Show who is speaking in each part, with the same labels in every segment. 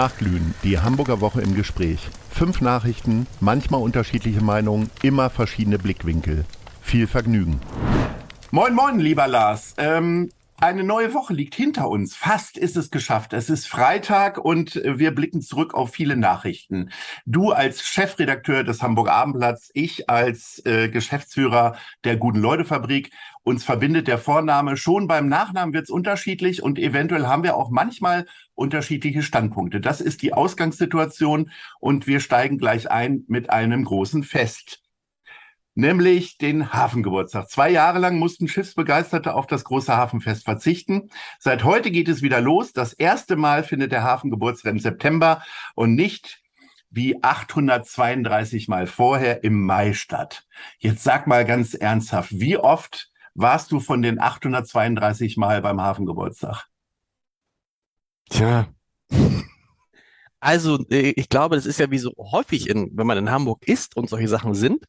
Speaker 1: Nachglühen, die Hamburger Woche im Gespräch. Fünf Nachrichten, manchmal unterschiedliche Meinungen, immer verschiedene Blickwinkel. Viel Vergnügen.
Speaker 2: Moin, moin, lieber Lars. Ähm, eine neue Woche liegt hinter uns. Fast ist es geschafft. Es ist Freitag und wir blicken zurück auf viele Nachrichten. Du als Chefredakteur des Hamburger Abendblatts, ich als äh, Geschäftsführer der Guten Leute Fabrik. Uns verbindet der Vorname. Schon beim Nachnamen wird es unterschiedlich und eventuell haben wir auch manchmal unterschiedliche Standpunkte. Das ist die Ausgangssituation und wir steigen gleich ein mit einem großen Fest nämlich den Hafengeburtstag. Zwei Jahre lang mussten Schiffsbegeisterte auf das große Hafenfest verzichten. Seit heute geht es wieder los. Das erste Mal findet der Hafengeburtstag im September und nicht wie 832 Mal vorher im Mai statt. Jetzt sag mal ganz ernsthaft, wie oft warst du von den 832 Mal beim Hafengeburtstag?
Speaker 3: Tja. Also, äh, ich glaube, das ist ja wie so häufig, in, wenn man in Hamburg ist und solche Sachen sind,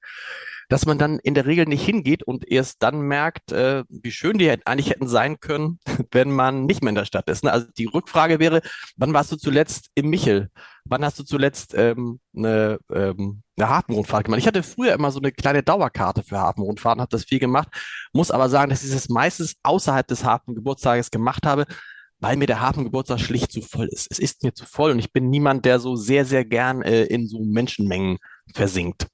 Speaker 3: dass man dann in der Regel nicht hingeht und erst dann merkt, äh, wie schön die eigentlich hätten sein können, wenn man nicht mehr in der Stadt ist. Ne? Also die Rückfrage wäre, wann warst du zuletzt im Michel? Wann hast du zuletzt ähm, eine, ähm, eine Hafenrundfahrt gemacht? Ich hatte früher immer so eine kleine Dauerkarte für Hafenrundfahrten, habe das viel gemacht, muss aber sagen, dass ich das meistens außerhalb des Hafengeburtstages gemacht habe, weil mir der Hafengeburtstag schlicht zu voll ist. Es ist mir zu voll und ich bin niemand, der so sehr, sehr gern äh, in so Menschenmengen versinkt.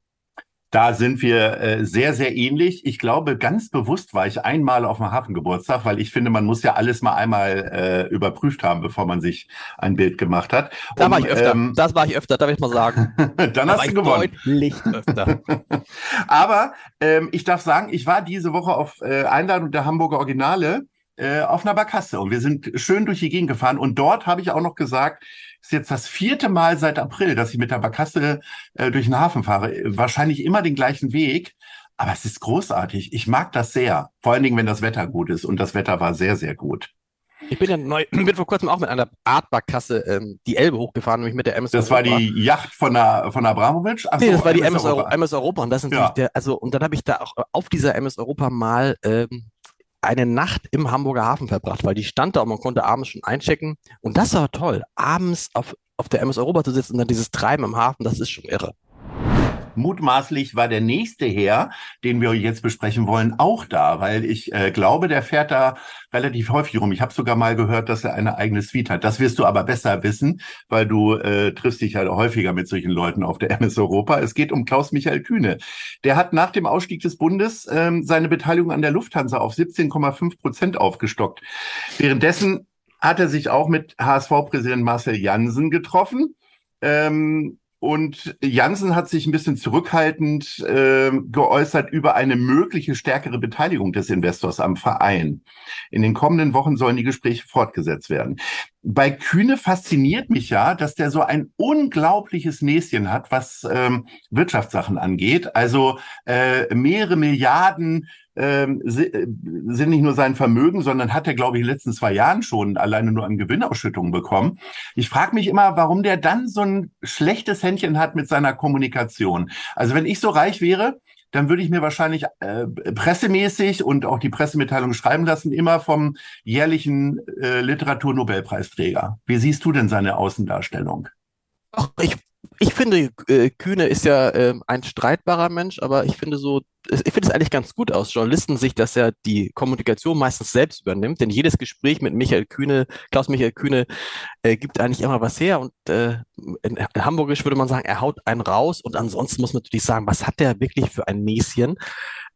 Speaker 2: Da sind wir äh, sehr, sehr ähnlich. Ich glaube, ganz bewusst war ich einmal auf dem Hafengeburtstag, weil ich finde, man muss ja alles mal einmal äh, überprüft haben, bevor man sich ein Bild gemacht hat.
Speaker 3: Da um, war ich öfter. Ähm, das war ich öfter, darf ich mal sagen.
Speaker 2: dann da hast du gewonnen.
Speaker 3: Deutlich öfter.
Speaker 2: Aber ähm, ich darf sagen, ich war diese Woche auf äh, Einladung der Hamburger Originale äh, auf einer Barkasse und wir sind schön durch die Gegend gefahren und dort habe ich auch noch gesagt, ist jetzt das vierte Mal seit April, dass ich mit der Barkasse äh, durch den Hafen fahre. Wahrscheinlich immer den gleichen Weg. Aber es ist großartig. Ich mag das sehr. Vor allen Dingen, wenn das Wetter gut ist. Und das Wetter war sehr, sehr gut.
Speaker 3: Ich bin ja neu, bin vor kurzem auch mit einer Art Barkasse ähm, die Elbe hochgefahren, nämlich mit der MS
Speaker 2: Das Europa. war die Yacht von, der, von Abramovic?
Speaker 3: Ach nee, so, das war die MS, Europa. MS Europa. Und das ist ja. der, also, und dann habe ich da auch auf dieser MS Europa mal ähm, eine Nacht im Hamburger Hafen verbracht, weil die stand da und man konnte abends schon einchecken. Und das war toll, abends auf, auf der MS Europa zu sitzen und dann dieses Treiben im Hafen, das ist schon irre.
Speaker 2: Mutmaßlich war der nächste her, den wir jetzt besprechen wollen, auch da, weil ich äh, glaube, der fährt da relativ häufig rum. Ich habe sogar mal gehört, dass er eine eigene Suite hat. Das wirst du aber besser wissen, weil du äh, triffst dich ja häufiger mit solchen Leuten auf der MS Europa. Es geht um Klaus-Michael Kühne. Der hat nach dem Ausstieg des Bundes ähm, seine Beteiligung an der Lufthansa auf 17,5 Prozent aufgestockt. Währenddessen hat er sich auch mit HSV-Präsident Marcel Jansen getroffen. Ähm, und Janssen hat sich ein bisschen zurückhaltend äh, geäußert über eine mögliche stärkere Beteiligung des Investors am Verein. In den kommenden Wochen sollen die Gespräche fortgesetzt werden. Bei Kühne fasziniert mich ja, dass der so ein unglaubliches Näschen hat, was ähm, Wirtschaftssachen angeht. Also äh, mehrere Milliarden ähm, äh, sind nicht nur sein Vermögen, sondern hat er, glaube ich, in den letzten zwei Jahren schon alleine nur an Gewinnausschüttungen bekommen. Ich frage mich immer, warum der dann so ein schlechtes Händchen hat mit seiner Kommunikation. Also wenn ich so reich wäre, dann würde ich mir wahrscheinlich äh, pressemäßig und auch die Pressemitteilung schreiben lassen, immer vom jährlichen äh, Literaturnobelpreisträger. Wie siehst du denn seine Außendarstellung?
Speaker 3: Ach, ich ich finde, äh, Kühne ist ja äh, ein streitbarer Mensch, aber ich finde so, ich finde es eigentlich ganz gut aus Journalistensicht, dass er die Kommunikation meistens selbst übernimmt, denn jedes Gespräch mit Michael Kühne, Klaus-Michael Kühne, äh, gibt eigentlich immer was her und äh, in, Hamburgisch würde man sagen, er haut einen raus und ansonsten muss man natürlich sagen, was hat der wirklich für ein Näschen?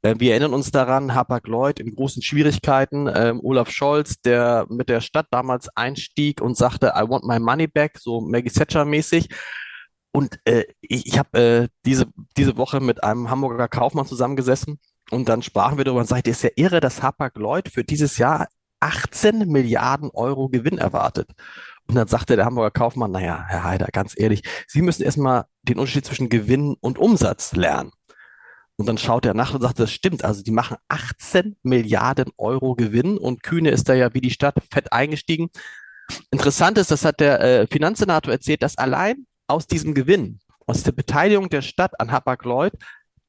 Speaker 3: Äh, wir erinnern uns daran, Hapag-Lloyd in großen Schwierigkeiten, ähm, Olaf Scholz, der mit der Stadt damals einstieg und sagte, I want my money back, so Maggie Thatcher mäßig. Und äh, ich, ich habe äh, diese, diese Woche mit einem Hamburger Kaufmann zusammengesessen und dann sprachen wir darüber und sagte, ist ja irre, dass Hapag-Lloyd für dieses Jahr 18 Milliarden Euro Gewinn erwartet. Und dann sagte der Hamburger Kaufmann, naja, Herr Heider, ganz ehrlich, Sie müssen erstmal den Unterschied zwischen Gewinn und Umsatz lernen. Und dann schaut er nach und sagt, das stimmt. Also die machen 18 Milliarden Euro Gewinn und Kühne ist da ja wie die Stadt fett eingestiegen. Interessant ist, das hat der äh, Finanzsenator erzählt, dass allein aus diesem Gewinn, aus der Beteiligung der Stadt an Hapag-Lloyd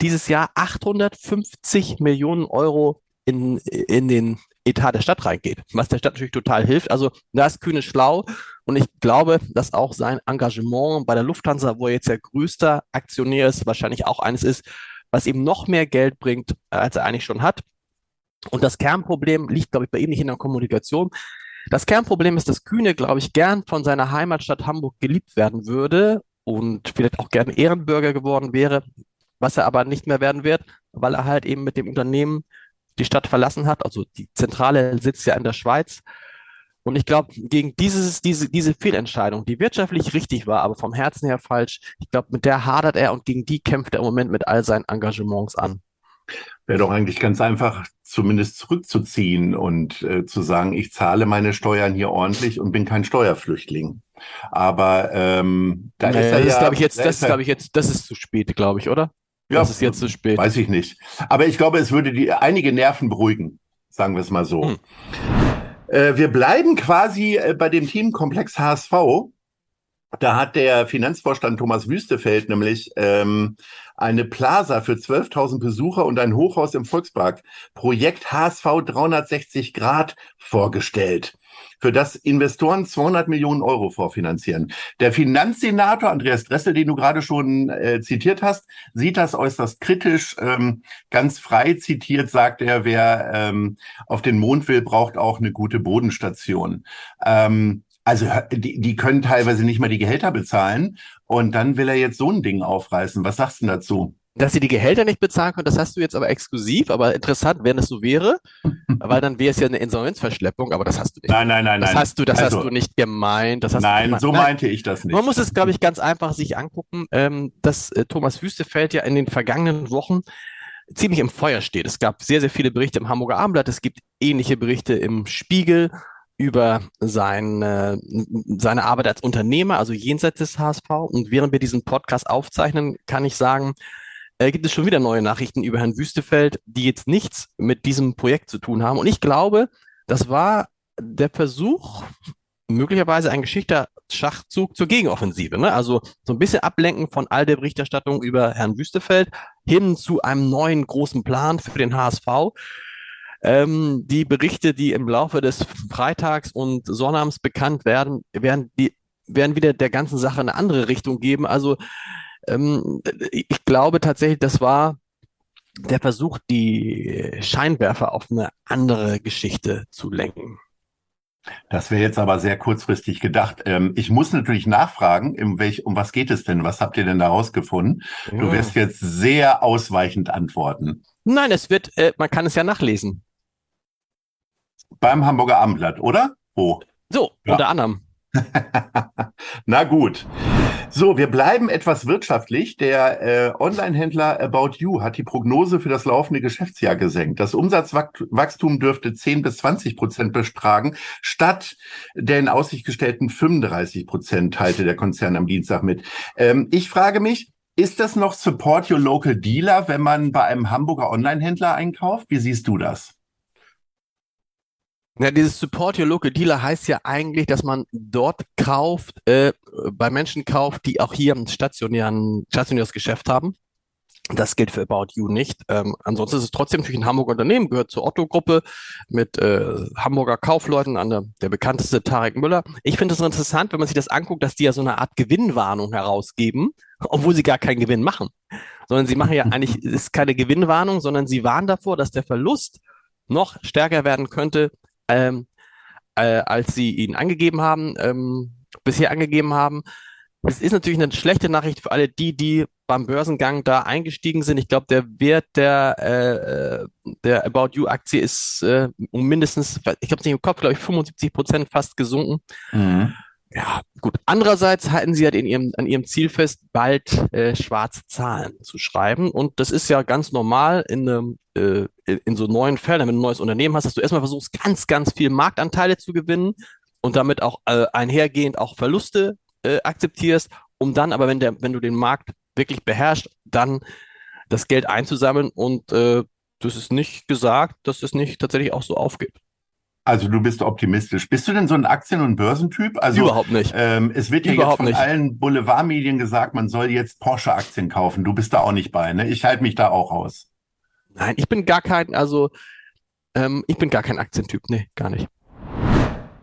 Speaker 3: dieses Jahr 850 Millionen Euro in, in, den, Etat der Stadt reingeht, was der Stadt natürlich total hilft. Also da ist Kühne schlau und ich glaube, dass auch sein Engagement bei der Lufthansa, wo er jetzt der größte Aktionär ist, wahrscheinlich auch eines ist, was ihm noch mehr Geld bringt, als er eigentlich schon hat. Und das Kernproblem liegt, glaube ich, bei ihm nicht in der Kommunikation. Das Kernproblem ist, dass Kühne, glaube ich, gern von seiner Heimatstadt Hamburg geliebt werden würde und vielleicht auch gern Ehrenbürger geworden wäre, was er aber nicht mehr werden wird, weil er halt eben mit dem Unternehmen die Stadt verlassen hat. Also die Zentrale sitzt ja in der Schweiz. Und ich glaube, gegen dieses, diese, diese Fehlentscheidung, die wirtschaftlich richtig war, aber vom Herzen her falsch, ich glaube, mit der hadert er und gegen die kämpft er im Moment mit all seinen Engagements an.
Speaker 2: Wäre doch eigentlich ganz einfach, zumindest zurückzuziehen und äh, zu sagen, ich zahle meine Steuern hier ordentlich und bin kein Steuerflüchtling. Aber ähm,
Speaker 3: da naja, ist er das ja, ist, glaube ich jetzt, das ist, glaube ich jetzt, das ist zu spät, glaube ich, oder?
Speaker 2: Ja, das ist jetzt zu spät. Weiß ich nicht. Aber ich glaube, es würde die einige Nerven beruhigen, sagen wir es mal so. Hm. Äh, wir bleiben quasi äh, bei dem Themenkomplex HSV. Da hat der Finanzvorstand Thomas Wüstefeld nämlich ähm, eine Plaza für 12.000 Besucher und ein Hochhaus im Volkspark, Projekt HSV 360 Grad, vorgestellt für das Investoren 200 Millionen Euro vorfinanzieren. Der Finanzsenator Andreas Dressel, den du gerade schon äh, zitiert hast, sieht das äußerst kritisch. Ähm, ganz frei zitiert sagt er, wer ähm, auf den Mond will, braucht auch eine gute Bodenstation. Ähm, also die, die können teilweise nicht mal die Gehälter bezahlen und dann will er jetzt so ein Ding aufreißen. Was sagst du dazu?
Speaker 3: Dass sie die Gehälter nicht bezahlen können, das hast du jetzt aber exklusiv, aber interessant, wenn es so wäre, weil dann wäre es ja eine Insolvenzverschleppung, aber das hast du nicht.
Speaker 2: Nein, nein, nein,
Speaker 3: das
Speaker 2: nein.
Speaker 3: hast du, das also, hast du nicht gemeint. Das hast
Speaker 2: nein,
Speaker 3: gemeint.
Speaker 2: so meinte ich das nicht.
Speaker 3: Man muss es, glaube ich, ganz einfach sich angucken, ähm, dass äh, Thomas Wüstefeld ja in den vergangenen Wochen ziemlich im Feuer steht. Es gab sehr, sehr viele Berichte im Hamburger Abendblatt, es gibt ähnliche Berichte im Spiegel über seine, seine Arbeit als Unternehmer, also jenseits des HSV. Und während wir diesen Podcast aufzeichnen, kann ich sagen, äh, gibt es schon wieder neue Nachrichten über Herrn Wüstefeld, die jetzt nichts mit diesem Projekt zu tun haben. Und ich glaube, das war der Versuch, möglicherweise ein geschickter Schachzug zur Gegenoffensive. Ne? Also so ein bisschen ablenken von all der Berichterstattung über Herrn Wüstefeld hin zu einem neuen großen Plan für den HSV. Ähm, die Berichte, die im Laufe des Freitags und Sonnabends bekannt werden, werden, die, werden wieder der ganzen Sache eine andere Richtung geben. Also ähm, ich glaube tatsächlich, das war der Versuch, die Scheinwerfer auf eine andere Geschichte zu lenken.
Speaker 2: Das wäre jetzt aber sehr kurzfristig gedacht. Ähm, ich muss natürlich nachfragen, um, welch, um was geht es denn? Was habt ihr denn da rausgefunden? Ja. Du wirst jetzt sehr ausweichend antworten.
Speaker 3: Nein, es wird, äh, man kann es ja nachlesen.
Speaker 2: Beim Hamburger Abendblatt, oder?
Speaker 3: Wo? So, ja. unter anderem.
Speaker 2: Na gut. So, wir bleiben etwas wirtschaftlich. Der äh, Online-Händler About You hat die Prognose für das laufende Geschäftsjahr gesenkt. Das Umsatzwachstum dürfte 10 bis 20 Prozent bestragen, statt der in Aussicht gestellten 35 Prozent, teilte der Konzern am Dienstag mit. Ähm, ich frage mich, ist das noch Support Your Local Dealer, wenn man bei einem Hamburger Online-Händler einkauft? Wie siehst du das?
Speaker 3: Ja, dieses Support Your Local Dealer heißt ja eigentlich, dass man dort kauft, äh, bei Menschen kauft, die auch hier ein stationären, stationäres Geschäft haben. Das gilt für About You nicht. Ähm, ansonsten ist es trotzdem natürlich ein Hamburger Unternehmen, gehört zur Otto-Gruppe mit äh, Hamburger Kaufleuten, an der, der bekannteste Tarek Müller. Ich finde es interessant, wenn man sich das anguckt, dass die ja so eine Art Gewinnwarnung herausgeben, obwohl sie gar keinen Gewinn machen. Sondern sie machen ja eigentlich, es ist keine Gewinnwarnung, sondern sie warnen davor, dass der Verlust noch stärker werden könnte, ähm, äh, als sie ihn angegeben haben, ähm, bisher angegeben haben. Es ist natürlich eine schlechte Nachricht für alle die, die beim Börsengang da eingestiegen sind. Ich glaube, der Wert der, äh, der About You Aktie ist äh, um mindestens, ich habe es nicht im Kopf, glaube ich, 75 Prozent fast gesunken. Mhm. Ja, gut. Andererseits halten sie halt in ihrem, an ihrem Ziel fest, bald äh, schwarze Zahlen zu schreiben. Und das ist ja ganz normal in, einem, äh, in so neuen Feldern, wenn du ein neues Unternehmen hast, dass du erstmal versuchst, ganz, ganz viel Marktanteile zu gewinnen und damit auch äh, einhergehend auch Verluste äh, akzeptierst, um dann aber, wenn, der, wenn du den Markt wirklich beherrschst, dann das Geld einzusammeln. Und äh, das ist nicht gesagt, dass es nicht tatsächlich auch so aufgeht.
Speaker 2: Also du bist optimistisch. Bist du denn so ein Aktien- und Börsentyp? Also
Speaker 3: überhaupt nicht.
Speaker 2: Ähm, es wird ja jetzt von nicht. allen Boulevardmedien gesagt, man soll jetzt Porsche-Aktien kaufen. Du bist da auch nicht bei, ne? Ich halte mich da auch aus.
Speaker 3: Nein, ich bin gar kein, also Ähm, ich bin gar kein Aktientyp, nee, gar nicht.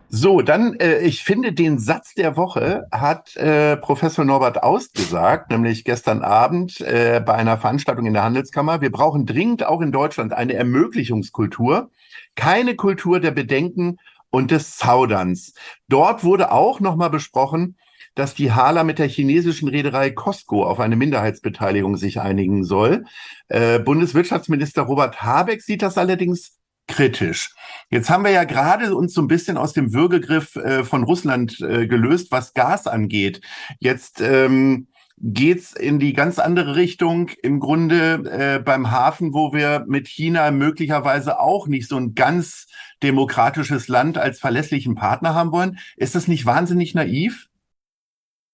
Speaker 2: So, dann, äh, ich finde, den Satz der Woche hat äh, Professor Norbert Aust gesagt, nämlich gestern Abend äh, bei einer Veranstaltung in der Handelskammer. Wir brauchen dringend auch in Deutschland eine Ermöglichungskultur, keine Kultur der Bedenken und des Zauderns. Dort wurde auch nochmal besprochen, dass die Hala mit der chinesischen Reederei Costco auf eine Minderheitsbeteiligung sich einigen soll. Äh, Bundeswirtschaftsminister Robert Habeck sieht das allerdings kritisch. Jetzt haben wir ja gerade uns so ein bisschen aus dem Würgegriff äh, von Russland äh, gelöst, was Gas angeht. Jetzt ähm, geht's in die ganz andere Richtung. Im Grunde äh, beim Hafen, wo wir mit China möglicherweise auch nicht so ein ganz demokratisches Land als verlässlichen Partner haben wollen. Ist das nicht wahnsinnig naiv?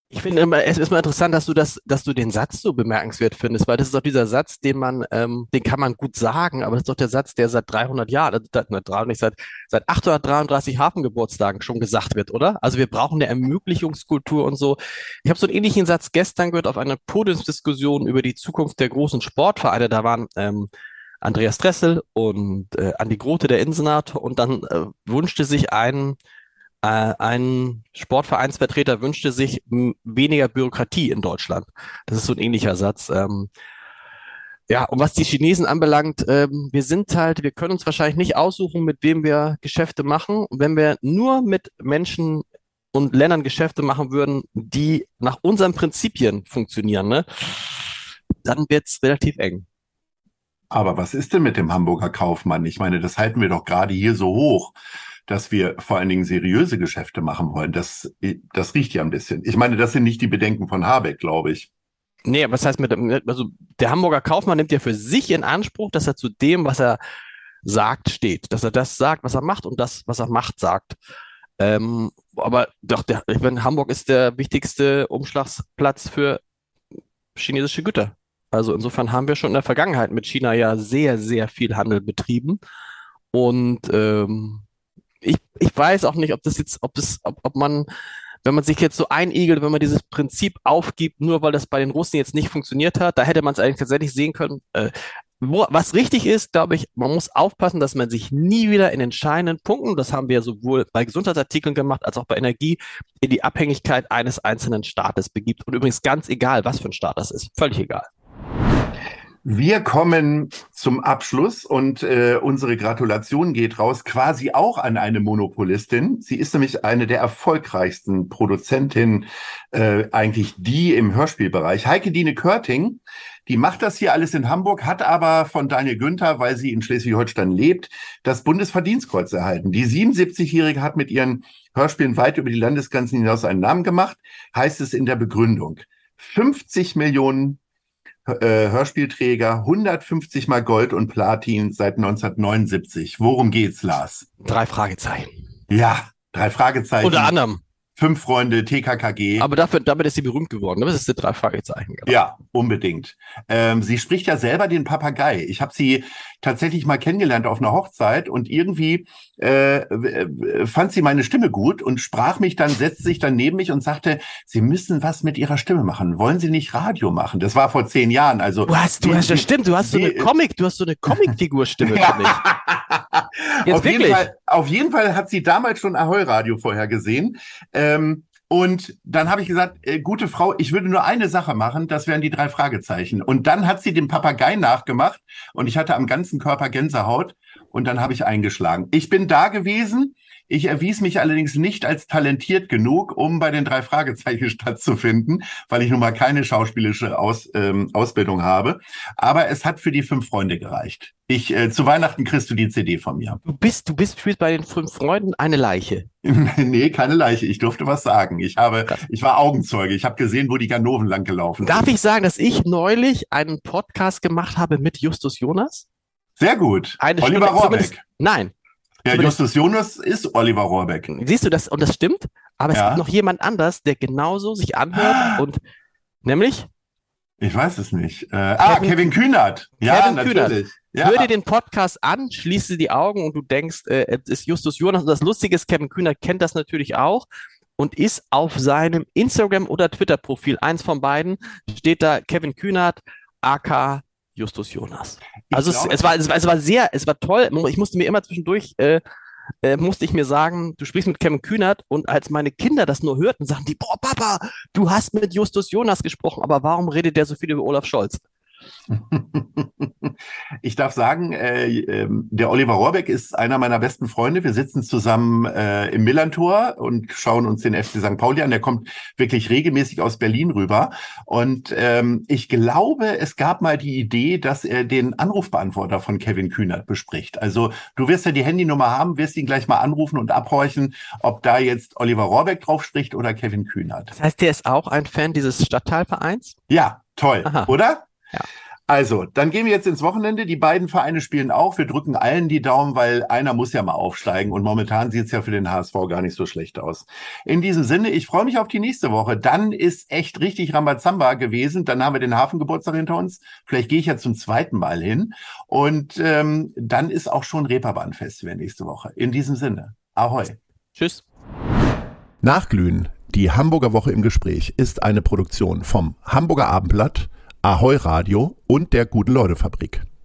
Speaker 3: Ich finde immer, es ist mal interessant, dass du das, dass du den Satz so bemerkenswert findest, weil das ist doch dieser Satz, den man, ähm, den kann man gut sagen, aber das ist doch der Satz, der seit 300 Jahren, nicht seit, seit 833 Hafengeburtstagen schon gesagt wird, oder? Also wir brauchen eine Ermöglichungskultur und so. Ich habe so einen ähnlichen Satz gestern gehört auf einer Podiumsdiskussion über die Zukunft der großen Sportvereine. Da waren ähm, Andreas Dressel und äh, Andi Grote, der Innensenator, und dann äh, wünschte sich ein ein Sportvereinsvertreter wünschte sich weniger Bürokratie in Deutschland. Das ist so ein ähnlicher Satz. Ähm, ja, und was die Chinesen anbelangt, ähm, wir sind halt, wir können uns wahrscheinlich nicht aussuchen, mit wem wir Geschäfte machen. Wenn wir nur mit Menschen und Ländern Geschäfte machen würden, die nach unseren Prinzipien funktionieren, ne, dann wird's relativ eng.
Speaker 2: Aber was ist denn mit dem Hamburger Kaufmann? Ich meine, das halten wir doch gerade hier so hoch dass wir vor allen Dingen seriöse Geschäfte machen wollen. Das, das riecht ja ein bisschen. Ich meine, das sind nicht die Bedenken von Habeck, glaube ich.
Speaker 3: Nee, aber was heißt mit, also der Hamburger Kaufmann nimmt ja für sich in Anspruch, dass er zu dem, was er sagt, steht. Dass er das sagt, was er macht und das, was er macht, sagt. Ähm, aber doch, der, ich meine, Hamburg ist der wichtigste Umschlagsplatz für chinesische Güter. Also insofern haben wir schon in der Vergangenheit mit China ja sehr, sehr viel Handel betrieben. Und ähm, ich, ich weiß auch nicht, ob das jetzt, ob das, ob, ob man, wenn man sich jetzt so einigelt, wenn man dieses Prinzip aufgibt, nur weil das bei den Russen jetzt nicht funktioniert hat, da hätte man es eigentlich tatsächlich sehen können. Äh, wo, was richtig ist, glaube ich, man muss aufpassen, dass man sich nie wieder in entscheidenden Punkten, das haben wir sowohl bei Gesundheitsartikeln gemacht als auch bei Energie, in die Abhängigkeit eines einzelnen Staates begibt. Und übrigens ganz egal, was für ein Staat das ist. Völlig egal.
Speaker 2: Wir kommen zum Abschluss und äh, unsere Gratulation geht raus quasi auch an eine Monopolistin. Sie ist nämlich eine der erfolgreichsten Produzentinnen, äh, eigentlich die im Hörspielbereich. Heike Dine Körting, die macht das hier alles in Hamburg, hat aber von Daniel Günther, weil sie in Schleswig-Holstein lebt, das Bundesverdienstkreuz erhalten. Die 77-Jährige hat mit ihren Hörspielen weit über die Landesgrenzen hinaus einen Namen gemacht, heißt es in der Begründung. 50 Millionen äh, Hörspielträger, 150 mal Gold und Platin seit 1979. Worum geht's, Lars?
Speaker 3: Drei Fragezeichen.
Speaker 2: Ja, drei Fragezeichen.
Speaker 3: Unter anderem.
Speaker 2: Fünf Freunde, TKKG.
Speaker 3: Aber dafür, damit ist sie berühmt geworden. Das ist die drei Fragezeichen.
Speaker 2: Genau. Ja, unbedingt. Ähm, sie spricht ja selber den Papagei. Ich habe sie tatsächlich mal kennengelernt auf einer Hochzeit und irgendwie äh, äh, fand sie meine Stimme gut und sprach mich dann, setzte sich dann neben mich und sagte, Sie müssen was mit Ihrer Stimme machen. Wollen Sie nicht Radio machen? Das war vor zehn Jahren. Also
Speaker 3: du hast, du hast, das stimmt. Du hast so eine Comic, du hast so eine Comicfigur-Stimme
Speaker 2: für mich. Jetzt auf wirklich? jeden Fall, auf jeden Fall hat sie damals schon Ahoi Radio vorher gesehen. Ähm, und dann habe ich gesagt, äh, gute Frau, ich würde nur eine Sache machen, das wären die drei Fragezeichen. Und dann hat sie den Papagei nachgemacht und ich hatte am ganzen Körper Gänsehaut und dann habe ich eingeschlagen. Ich bin da gewesen ich erwies mich allerdings nicht als talentiert genug, um bei den drei Fragezeichen stattzufinden, weil ich nun mal keine schauspielische Aus, ähm, Ausbildung habe. Aber es hat für die fünf Freunde gereicht. Ich, äh, zu Weihnachten kriegst du die CD von mir.
Speaker 3: Du bist, du bist spielst bei den fünf Freunden eine Leiche.
Speaker 2: nee, keine Leiche. Ich durfte was sagen. Ich habe, ich war Augenzeuge. Ich habe gesehen, wo die Ganoven lang gelaufen
Speaker 3: Darf sind. ich sagen, dass ich neulich einen Podcast gemacht habe mit Justus Jonas?
Speaker 2: Sehr gut.
Speaker 3: Eine Oliver Rohrbeck. Nein,
Speaker 2: ja, Justus Jonas ist Oliver Rohrbeck.
Speaker 3: Siehst du das? Und das stimmt. Aber es ja. gibt noch jemand anders, der genauso sich anhört und nämlich.
Speaker 2: Ich weiß es nicht. Äh, ah, Kevin Kühnert. Ja, Kevin natürlich. Kühnert.
Speaker 3: Ja. Hör dir den Podcast an, schließe die Augen und du denkst, äh, es ist Justus Jonas. Und das Lustige ist, Kevin Kühnert kennt das natürlich auch und ist auf seinem Instagram- oder Twitter-Profil, eins von beiden, steht da Kevin Kühnert, AK Justus Jonas. Also es, es, war, es, war, es war sehr, es war toll. Ich musste mir immer zwischendurch äh, äh, musste ich mir sagen, du sprichst mit Kevin Kühnert und als meine Kinder das nur hörten, sagten die, boah, Papa, du hast mit Justus Jonas gesprochen, aber warum redet der so viel über Olaf Scholz?
Speaker 2: Ich darf sagen, äh, äh, der Oliver Rohrbeck ist einer meiner besten Freunde. Wir sitzen zusammen äh, im Millantor und schauen uns den FC St. Pauli an. Der kommt wirklich regelmäßig aus Berlin rüber. Und ähm, ich glaube, es gab mal die Idee, dass er den Anrufbeantworter von Kevin Kühnert bespricht. Also du wirst ja die Handynummer haben, wirst ihn gleich mal anrufen und abhorchen, ob da jetzt Oliver Rohrbeck drauf spricht oder Kevin Kühnert.
Speaker 3: Das heißt, der ist auch ein Fan dieses Stadtteilvereins?
Speaker 2: Ja, toll, Aha. oder? Ja. Also, dann gehen wir jetzt ins Wochenende. Die beiden Vereine spielen auch. Wir drücken allen die Daumen, weil einer muss ja mal aufsteigen. Und momentan sieht es ja für den HSV gar nicht so schlecht aus. In diesem Sinne, ich freue mich auf die nächste Woche. Dann ist echt richtig Rambazamba gewesen. Dann haben wir den Hafengeburtstag hinter uns. Vielleicht gehe ich ja zum zweiten Mal hin. Und ähm, dann ist auch schon Reeperbahn-Festival nächste Woche. In diesem Sinne, ahoi.
Speaker 3: Tschüss.
Speaker 1: Nachglühen. Die Hamburger Woche im Gespräch ist eine Produktion vom Hamburger Abendblatt Ahoi Radio und der Gute-Leute-Fabrik.